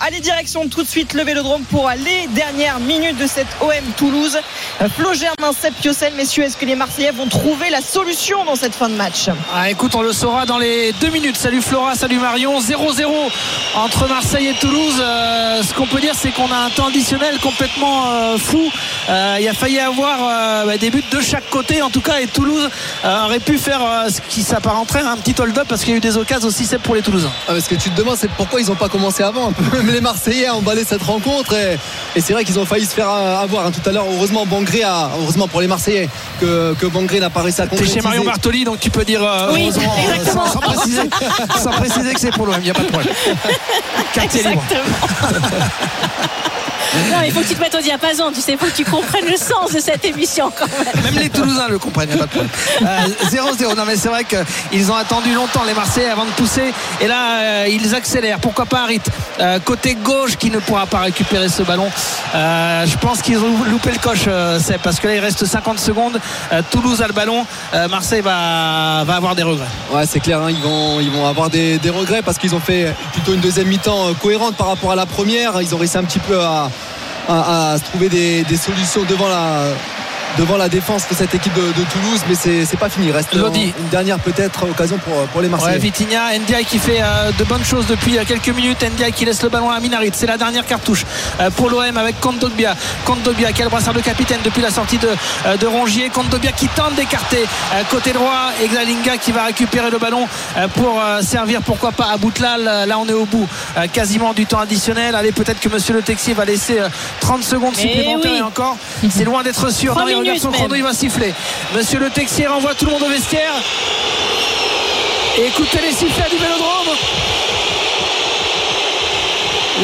Allez, direction tout de suite le vélodrome pour les dernières minutes de cette OM Toulouse. Flo Germain, Piocel, messieurs, est-ce que les Marseillais vont trouver la solution dans cette fin de match ah, Écoute, on le saura dans les deux minutes. Salut Flora, salut Marion. 0-0 entre Marseille et Toulouse. Euh, ce qu'on peut dire, c'est qu'on a un temps additionnel complètement euh, fou. Euh, il a failli avoir euh, bah, des buts de chaque côté, en tout cas, et Toulouse euh, aurait pu faire ce qui s'apparenterait à un petit hold-up parce qu'il y a eu des occasions aussi, c'est pour les Toulousains. Ah, ce que tu te demandes, c'est pourquoi ils n'ont pas commencé avant. Même les Marseillais ont emballé cette rencontre et, et c'est vrai qu'ils ont failli se faire avoir hein, tout à l'heure. Heureusement, Bangré a, heureusement pour les Marseillais que, que Bangré n'a pas réussi à T'es concrétiser. chez Marion Bartoli, donc tu peux dire euh, Oui, heureusement, euh, exactement. sans, sans préciser, sans préciser que c'est pour l'OM, il n'y a pas de problème. Quartier libre. Non, il faut que tu te mettes au diapason, tu sais, il faut que tu comprennes le sens de cette émission quand même. Même les Toulousains le comprennent, il n'y a pas de problème. Euh, 0-0. Non, mais c'est vrai qu'ils ont attendu longtemps, les Marseillais, avant de pousser. Et là, euh, ils accélèrent. Pourquoi pas Harit Euh, Côté gauche, qui ne pourra pas récupérer ce ballon. Euh, je pense qu'ils ont loupé le coche, euh, Seb, parce que là, il reste 50 secondes. Euh, Toulouse a le ballon. Euh, Marseille va, va avoir des regrets. Ouais, c'est clair, hein, ils, vont, ils vont avoir des, des regrets parce qu'ils ont fait plutôt une deuxième mi-temps euh, cohérente par rapport à la première. Ils ont réussi un petit peu à, à- à se trouver des, des solutions devant la, devant la défense de cette équipe de, de Toulouse, mais c'est c'est pas fini. Il reste Lodi. une dernière peut-être occasion pour, pour les Ouais, Marseillais. Vitinha, Ndiaye qui fait euh, de bonnes choses depuis euh, quelques minutes. Ndiaye qui laisse le ballon à Minarit. C'est la dernière cartouche euh, pour l'OM avec Kondogbia. Kondogbia qui a le brassard de capitaine depuis la sortie de, euh, de Rongier. Kondogbia qui tente d'écarter euh, côté droit. Exalinga qui va récupérer le ballon euh, pour euh, servir pourquoi pas à Boutlal. Euh, Là on est au bout euh, quasiment du temps additionnel. Allez peut-être que Monsieur Le Texier va laisser euh, 30 secondes Eh supplémentaires oui. et encore. C'est loin d'être sûr. Non, il minutes son chrono, même. il va siffler. Monsieur Le Texier renvoie tout le monde au vestiaire. Et écoutez les sifflets du vélodrome.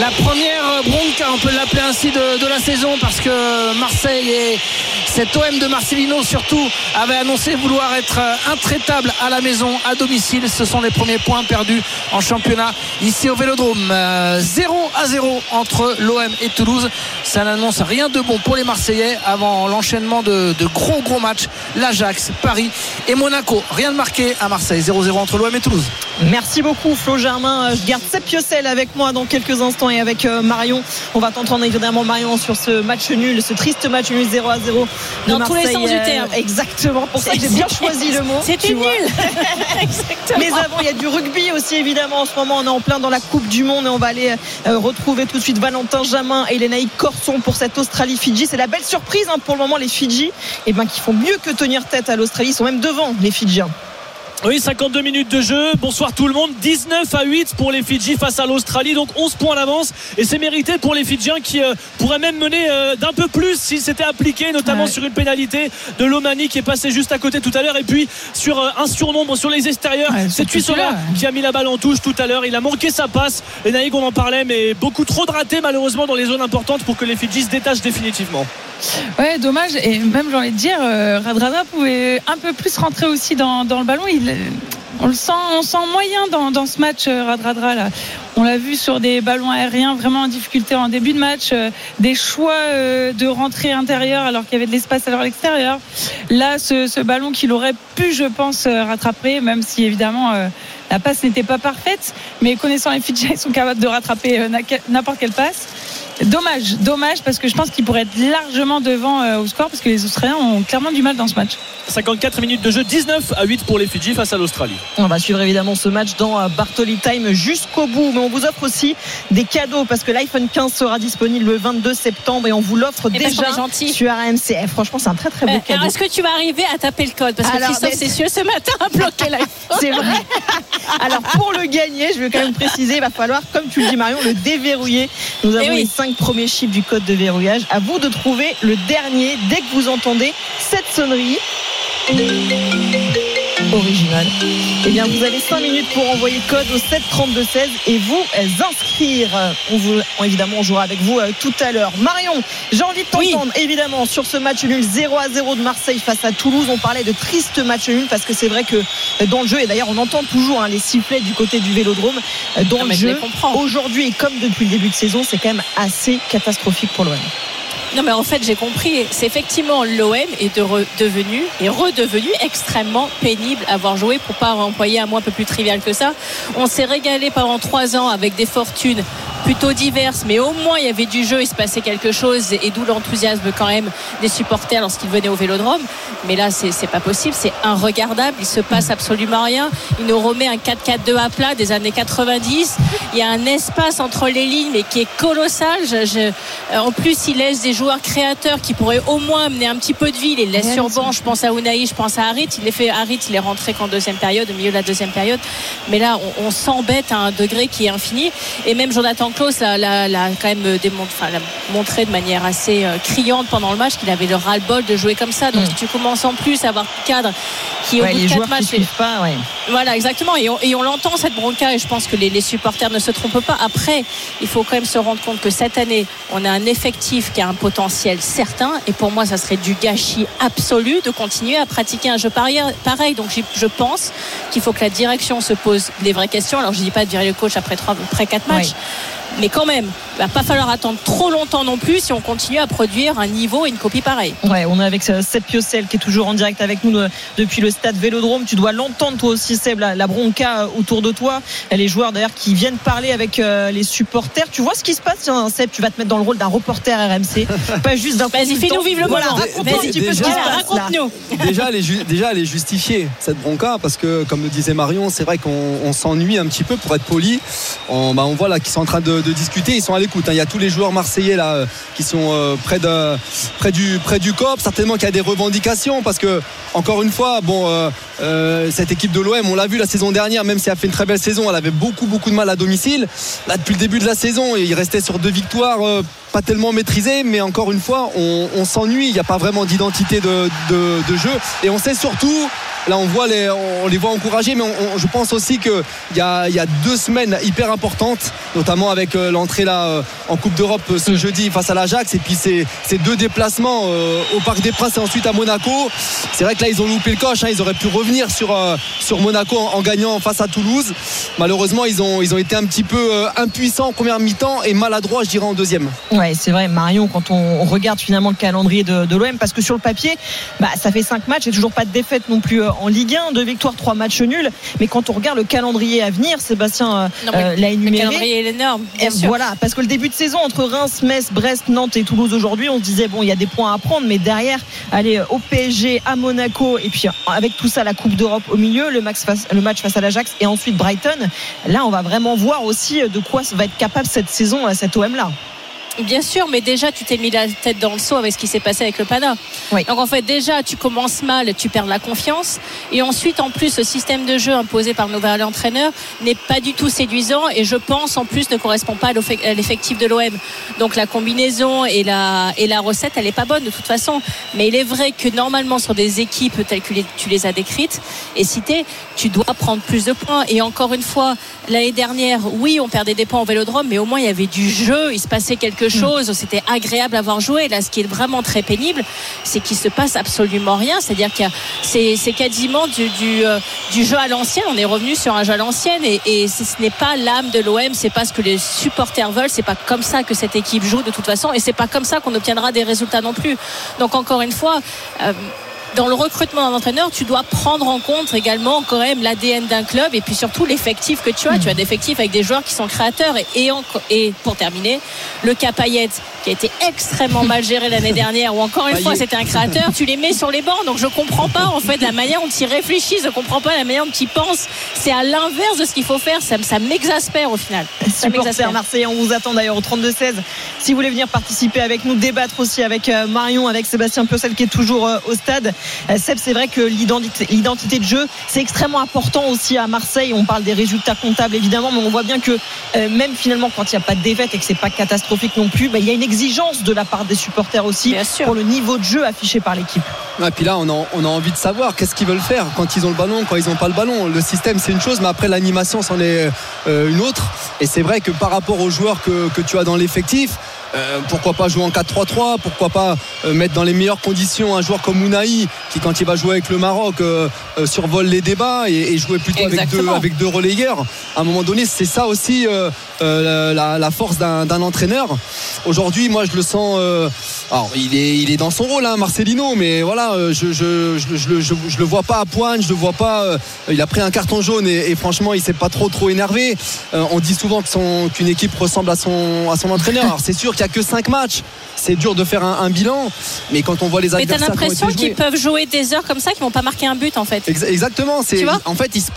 La première on peut l'appeler ainsi, de, la saison parce que Marseille et cet OM de Marcelino surtout avait annoncé vouloir être euh, intraitable à la maison, à domicile. Ce sont les premiers points perdus en championnat ici au Vélodrome. Euh, 0 à 0 entre l'OM et Toulouse. Ça n'annonce rien de bon pour les Marseillais avant l'enchaînement de, gros gros matchs. L'Ajax, Paris et Monaco. Rien de marqué à Marseille. 0-0 entre l'OM et Toulouse. Merci beaucoup Flo Germain. Euh, Je garde Seb Piocel avec moi dans quelques instants et avec euh, Marion. On va t'entendre évidemment Marion sur ce match nul, ce triste match nul 0 à 0 de Dans tous les sens du euh, terme. Exactement, pour ça que j'ai bien choisi le mot. C'était nul. Exactement. Mais avant, il y a du rugby aussi, évidemment. En ce moment, on est en plein dans la Coupe du Monde et on va aller euh, retrouver tout de suite Valentin Jamin et Lénaïque Corson pour cette Australie-Fidji. C'est la belle surprise hein, pour le moment, les Fidji, et ben, qui font mieux que tenir tête à l'Australie. Ils sont même devant les Fidjiens. Oui, 52 minutes de jeu. Bonsoir tout le monde. 19 à 8 pour les Fidji face à l'Australie. Donc 11 points d'avance. Et c'est mérité pour les Fidjiens qui euh, pourraient même mener euh, d'un peu plus s'ils s'étaient appliqués, notamment Ouais. sur une pénalité de Lomani qui est passé juste à côté tout à l'heure. Et puis sur euh, un surnombre sur les extérieurs. Ouais, c'est Tuissola ouais. qui a mis la balle en touche tout à l'heure. Il a manqué sa passe. Et Naïg, on en parlait, mais beaucoup trop de ratés malheureusement dans les zones importantes pour que les Fidji se détachent définitivement. Ouais, dommage. Et même, j'ai envie de dire, euh, Radradra pouvait un peu plus rentrer aussi dans, le ballon. On le sent, on sent moyen dans, ce match, euh, Radradra. Là. On l'a vu sur des ballons aériens vraiment en difficulté en début de match, euh, des choix de rentrée intérieure alors qu'il y avait de l'espace à l'extérieur. Là, ce, ballon qu'il aurait pu, je pense, rattraper, même si évidemment la passe n'était pas parfaite, mais connaissant les Fidjiens, ils sont capables de rattraper n'importe quelle passe. Dommage, dommage, parce que je pense qu'ils pourraient être largement devant euh, au score, parce que les Australiens ont clairement du mal dans ce match. 54 minutes de jeu, 19 à 8 pour les Fidji face à l'Australie. On va suivre évidemment ce match dans euh, Bartoli Time jusqu'au bout. Mais on vous offre aussi des cadeaux parce que l'iPhone 15 sera disponible le 22 septembre et on vous l'offre Et parce déjà gentil. sur RMC. Eh, franchement, c'est un très très beau Euh, cadeau. alors, est-ce que tu vas arriver à taper le code? Parce que Alors, Christophe mais- Cessieux, ce matin, a bloqué l'iPhone. C'est vrai. Alors pour le gagner, je vais quand même préciser, il va falloir, comme tu le dis Marion, le déverrouiller. Nous avons Eh oui. les cinq premiers chiffres du code de verrouillage. À vous de trouver le dernier dès que vous entendez cette sonnerie. Original. Eh bien, vous avez 5 minutes pour envoyer code au 7 32 16 et vous inscrire. On vous, évidemment, on jouera avec vous euh, tout à l'heure. Marion, j'ai envie de t'entendre, évidemment, sur ce match nul 0 à 0 de Marseille face à Toulouse. On parlait de triste match nul parce que c'est vrai que euh, dans le jeu, et d'ailleurs, on entend toujours hein, les sifflets du côté du vélodrome, euh, dans le jeu, aujourd'hui et comme depuis le début de saison, c'est quand même assez catastrophique pour l'OM. Non, mais en fait, j'ai compris. C'est effectivement l'OM est redevenu extrêmement pénible à avoir joué pour pas employer un mot un peu plus trivial que ça. On s'est régalé pendant trois ans avec des fortunes plutôt diverses, mais au moins il y avait du jeu, il se passait quelque chose et d'où l'enthousiasme quand même des supporters lorsqu'ils venaient au Vélodrome. Mais là, c'est pas possible, c'est regardable il se passe absolument rien. Il nous remet un 4-4-2 à plat des années 90. Il y a un espace entre les lignes, mais qui est colossal. en plus, il laisse des joueurs créateurs qui pourraient au moins amener un petit peu de vie. Il les laisse sur banc. Je pense à Unai, je pense à Harit. Il est fait Harit, il est rentré qu'en deuxième période, au milieu de la deuxième période. Mais là, on, s'embête à un degré qui est infini. Et même Jonathan Klaus l'a, quand même montré de manière assez euh, criante pendant le match qu'il avait le ras-le-bol de jouer comme ça. Donc mm. tu commences en plus à avoir cadre qui au bout de quatre matchs. Pas, Voilà, exactement. Et on, l'entend cette bronca et je pense que les, les supporters ne se trompent pas. Après, il faut quand même se rendre compte que cette année, on a un effectif qui a un potentiel certain. Et pour moi, ça serait du gâchis absolu de continuer à pratiquer un jeu pareil. Donc je pense qu'il faut que la direction se pose des vraies questions. Alors je dis pas de virer le coach après trois, après quatre matchs mais quand même, il va pas falloir attendre trop longtemps non plus si on continue à produire un niveau et une copie pareille. Ouais, on est avec Seb Piocel qui est toujours en direct avec nous euh, depuis le stade Vélodrome. Tu dois l'entendre toi aussi, Seb, la, bronca euh, autour de toi. Les joueurs d'ailleurs qui viennent parler avec euh, les supporters. Tu vois ce qui se passe, Tiens, Seb, tu vas te mettre dans le rôle d'un reporter RMC, pas juste d'un. Vas-y, fais-nous vivre le voilà, Raconte-nous. Déjà, elle est, déjà, elle est justifiée cette bronca parce que, comme le disait Marion, c'est vrai qu'on s'ennuie un petit peu pour être poli. On, bah, on voit là qu'ils sont en train de de discuter. Ils sont à l'écoute. Hein. Il y a tous les joueurs marseillais là euh, qui sont euh, près, de, près, du, près du COP. Certainement qu'il y a des revendications parce que, encore une fois, bon, euh, cette équipe de l'OM, on l'a vu la saison dernière, même si elle a fait une très belle saison, elle avait beaucoup, beaucoup de mal à domicile. Là, depuis le début de la saison, il restait sur deux victoires pas tellement maîtrisées, mais encore une fois, on, s'ennuie. Il n'y a pas vraiment d'identité de, de, jeu. Et on sait surtout Là, on voit les, on les voit encouragés, mais je pense aussi qu'il y a, y a deux semaines hyper importantes, notamment avec euh, l'entrée là euh, en Coupe d'Europe euh, ce mm. jeudi face à l'Ajax, et puis ces, ces deux déplacements au Parc des Princes et ensuite à Monaco. C'est vrai que là, ils ont loupé le coche. Hein. ils auraient pu revenir sur, sur Monaco en, gagnant face à Toulouse. Malheureusement, ils ont, ils ont été un petit peu impuissants en première mi-temps et maladroits, je dirais, en deuxième. Ouais, c'est vrai, Marion, quand on regarde finalement le calendrier de, de l'OM, parce que sur le papier, bah, ça fait cinq matchs et toujours pas de défaite non plus en Ligue 1, deux victoires, trois matchs nuls. Mais quand on regarde le calendrier à venir, Sébastien euh, euh, l'a énuméré. Le calendrier est énorme. Voilà, parce que le début de saison entre Reims, Metz, Brest, Nantes et Toulouse aujourd'hui, on se disait bon, il y a des points à prendre, mais derrière, aller au PSG, à Monaco, et puis avec tout ça, la Coupe d'Europe au milieu, le, match face, à l'Ajax et ensuite Brighton. Là, on va vraiment voir aussi de quoi va être capable cette saison, cette OM là. Bien sûr, mais déjà tu t'es mis la tête dans le seau avec ce qui s'est passé avec le Pana. Donc en fait déjà tu commences mal, tu perds la confiance et ensuite en plus le système de jeu imposé par nos nouvel entraîneur n'est pas du tout séduisant et je pense en plus ne correspond pas à l'effectif de l'OM. Donc la combinaison et la et la recette elle est pas bonne de toute façon. Mais il est vrai que normalement sur des équipes telles que tu les as décrites et citées, tu dois prendre plus de points et encore une fois l'année dernière oui on perdait des points au Vélodrome mais au moins il y avait du jeu, il se passait quelque Mm. chose, c'était agréable à voir jouer. Là, ce qui est vraiment très pénible, c'est qu'il se passe absolument rien. C'est-à-dire que c'est quasiment du, euh, du, jeu à l'ancienne. On est revenu sur un jeu à l'ancienne et, ce n'est pas l'âme de l'OM, c'est pas ce que les supporters veulent. C'est pas comme ça que cette équipe joue de toute façon et c'est pas comme ça qu'on obtiendra des résultats non plus. Donc encore une fois. Euh, dans le recrutement d'un entraîneur, tu dois prendre en compte également quand même l'ADN d'un club et puis surtout l'effectif que tu as. Tu as des effectifs avec des joueurs qui sont créateurs et, et, pour terminer, le Capayet qui a été extrêmement mal géré l'année dernière ou encore une fois c'était un créateur, tu les mets sur les bancs. Donc je comprends pas en fait la manière dont ils réfléchissent, je comprends pas la manière dont ils pensent. C'est à l'inverse de ce qu'il faut faire. Ça, ça m'exaspère au final. Supporter Marseille, on vous attend d'ailleurs au 32-16 Si vous voulez venir participer avec nous, débattre aussi avec Marion, avec Sébastien Piocel qui est toujours au stade. Seb, c'est vrai que l'identité de jeu, c'est extrêmement important aussi à Marseille. On parle des résultats comptables évidemment, mais on voit bien que même finalement quand il n'y a pas de défaite et que c'est pas catastrophique non plus, bah, il y a une exigence de la part des supporters aussi pour le niveau de jeu affiché par l'équipe. Et puis là, on a, on a envie de savoir qu'est-ce qu'ils veulent faire quand ils ont le ballon, quand ils n'ont pas le ballon. Le système, c'est une chose, mais après l'animation, c'en est euh, une autre. Et c'est vrai que par rapport aux joueurs que, que tu as dans l'effectif, euh, pourquoi pas jouer en 4-3-3 Pourquoi pas euh, mettre dans les meilleures conditions un joueur comme Ounaï qui quand il va jouer avec le Maroc euh, survole les débats et, jouer plutôt avec deux, avec deux relayeurs. À un moment donné, c'est ça aussi la, force d'un entraîneur. Aujourd'hui, moi je le sens. alors il est, il est dans son rôle, hein, Marcelino, mais voilà, je je, je, le vois pas à pointe, je le vois pas. il a pris un carton jaune et, franchement, il s'est pas trop trop énervé. on dit souvent qu'une équipe ressemble à son, à son entraîneur. Alors c'est sûr qu'il que 5 matchs. C'est dur de faire un, bilan, mais quand on voit les adversaires. Mais t'as l'impression qu'ils peuvent jouer des heures comme ça, qu'ils vont pas marquer un but en fait. exactement. C'est, en fait, il se,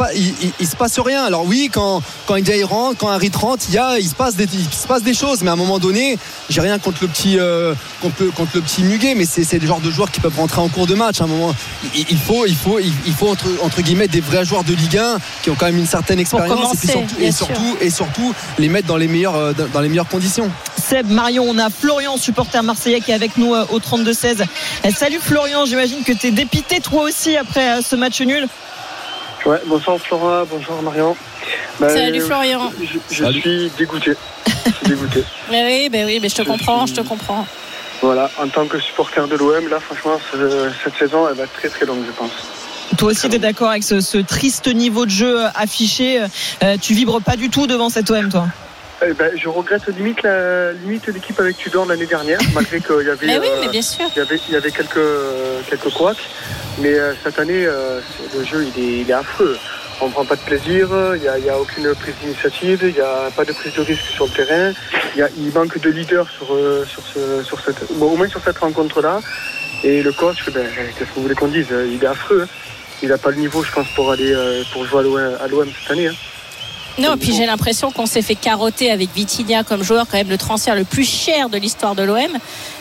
il, se passe rien. Alors oui, quand, quand India rentre, quand Harry rentre, il, y a, il, se passe des, il se passe des choses, mais à un moment donné, j'ai rien contre le petit, euh, contre, contre, le petit Muguet, mais c'est, c'est le genre de joueurs qui peuvent rentrer en cours de match. À un moment, il, faut, il faut, il, faut entre, entre guillemets des vrais joueurs de Ligue 1 qui ont quand même une certaine expérience et, surtout, et, surtout, les mettre dans les meilleures, euh, dans les meilleures conditions. Seb, Marion, on a Florian, supporter marseillais, qui est avec nous euh, au 32-16. Eh, salut Florian, j'imagine que tu es dépité toi aussi après ce match nul. Ouais, bonsoir Flora, bonjour Marion. Bah, Salut Florian. Je, suis dégoûté. Je suis dégoûté. mais oui, mais oui, mais je te comprends, je te comprends. Voilà, en tant que supporter de l'OM, là franchement, cette saison, elle va être très très longue, je pense. Toi aussi, tu es d'accord avec ce, triste niveau de jeu euh, affiché. tu vibres pas du tout devant cette OM, toi? Eh ben, je regrette limite la limite l'équipe avec Tudor l'année dernière, malgré qu'il y avait, oui, mais bien sûr. il y avait, il y avait quelques quelques couacs. Mais euh, cette année, euh, le jeu il est, il est affreux. On prend pas de plaisir, il n'y a, y a, aucune prise d'initiative, il n'y a pas de prise de risque sur le terrain. Il, manque de leader sur, euh, sur, ce, sur cette, bon, au moins sur cette rencontre-là. Et le coach, ben, qu'est-ce que vous voulez qu'on dise Il est affreux. Il n'a pas le niveau, je pense, pour aller pour jouer à l'OM cette année. Hein. Non, puis j'ai l'impression qu'on s'est fait carotter avec Vitinha comme joueur, quand même le transfert le plus cher de l'histoire de l'OM.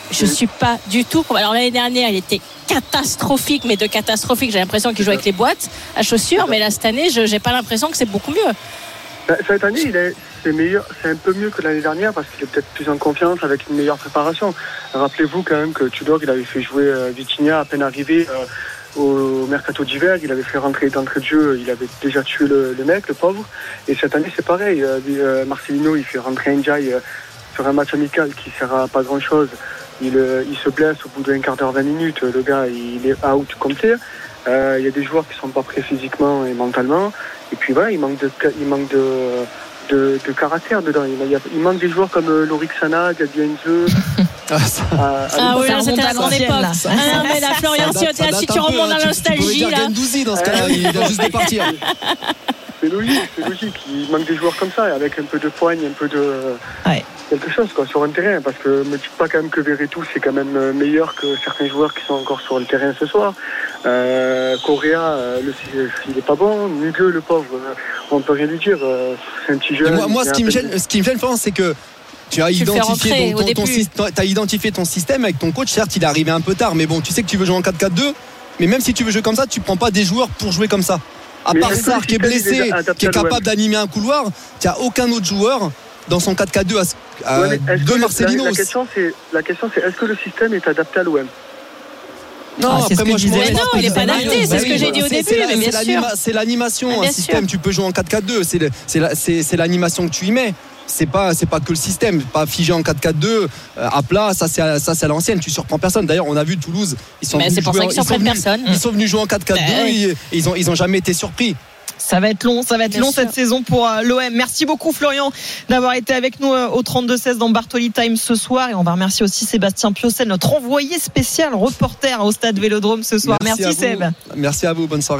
Je ne suis pas du tout. Alors l'année dernière, il était catastrophique, mais de catastrophique. J'ai l'impression qu'il joue avec les boîtes à chaussures, mais là cette année, je n'ai pas l'impression que c'est beaucoup mieux. Bah, cette année, c'est meilleur, c'est un peu mieux que l'année dernière parce qu'il est peut-être plus en confiance avec une meilleure préparation. Rappelez-vous quand même que Tudor, il avait fait jouer euh, Vitinha à peine arrivé. Euh, au mercato d'hiver, il avait fait rentrer d'entrée de jeu, il avait déjà tué le, mec, le pauvre. Et cette année, c'est pareil. Euh, Marcelino, il fait rentrer Ndiaye sur un match amical qui sert à pas grand chose. Il, se blesse au bout d'un quart d'heure, 20 minutes. Le gars, il est out comme Il y a des joueurs qui sont pas prêts physiquement et mentalement. Et puis voilà, il manque de, il manque de, de, caractère dedans. Il, manque des joueurs comme Lorik Sana, Gabi. Ah, ah, ah oui, c'était la grande époque. Ah, mais la Florian, si tu remontes dans la nostalgie. Là. dans ce cas-là, il vient juste de partir. C'est logique, c'est logique. Il manque des joueurs comme ça, avec un peu de poigne, un peu de. Quelque chose quoi, sur un terrain. Parce que me dites pas quand même que Veretout, c'est quand même euh, meilleur que certains joueurs qui sont encore sur le terrain ce soir. Euh, Correa, euh, le, il est pas bon. Mugueux, le pauvre, euh, on peut rien lui dire. c'est un petit jeune. Moi, moi ce, qui me gêne, ce qui me gêne, c'est que tu as, identifié ton, as identifié ton système avec ton coach. Certes, il est arrivé un peu tard, mais bon, tu sais que tu veux jouer en 4-4-2. Mais même si tu veux jouer comme ça, tu prends pas des joueurs pour jouer comme ça. À part Sarr qui est blessé, qui est capable d'animer un couloir, tu n'as aucun autre joueur dans son 4-4-2 à, de Marcelino. La, question, c'est est-ce que le système est adapté à l'OM non, ah, après moi je mais non, il n'est pas adapté, c'est ce que j'ai dit au début. C'est l'animation, un système. Tu peux jouer en 4-4-2, c'est l'animation que tu y mets c'est pas c'est pas que le système. Pas figé en 4-4-2 euh, à plat ça c'est ça c'est à l'ancienne. Tu surprends personne. D'ailleurs on a vu Toulouse. Ils sont venus jouer, ils, sont venus, ils sont venus jouer en 4-4-2 bah et, ils ont ils ont jamais été surpris. Ça va être long, ça va être long cette saison pour euh, l'OM. Merci beaucoup Florian d'avoir été avec nous euh, au 32-16 dans Bartoli Time ce soir. Et on va remercier aussi Sébastien Piocel, notre envoyé spécial reporter au stade Vélodrome ce soir. Merci, Seb. Merci à vous, bonne soirée.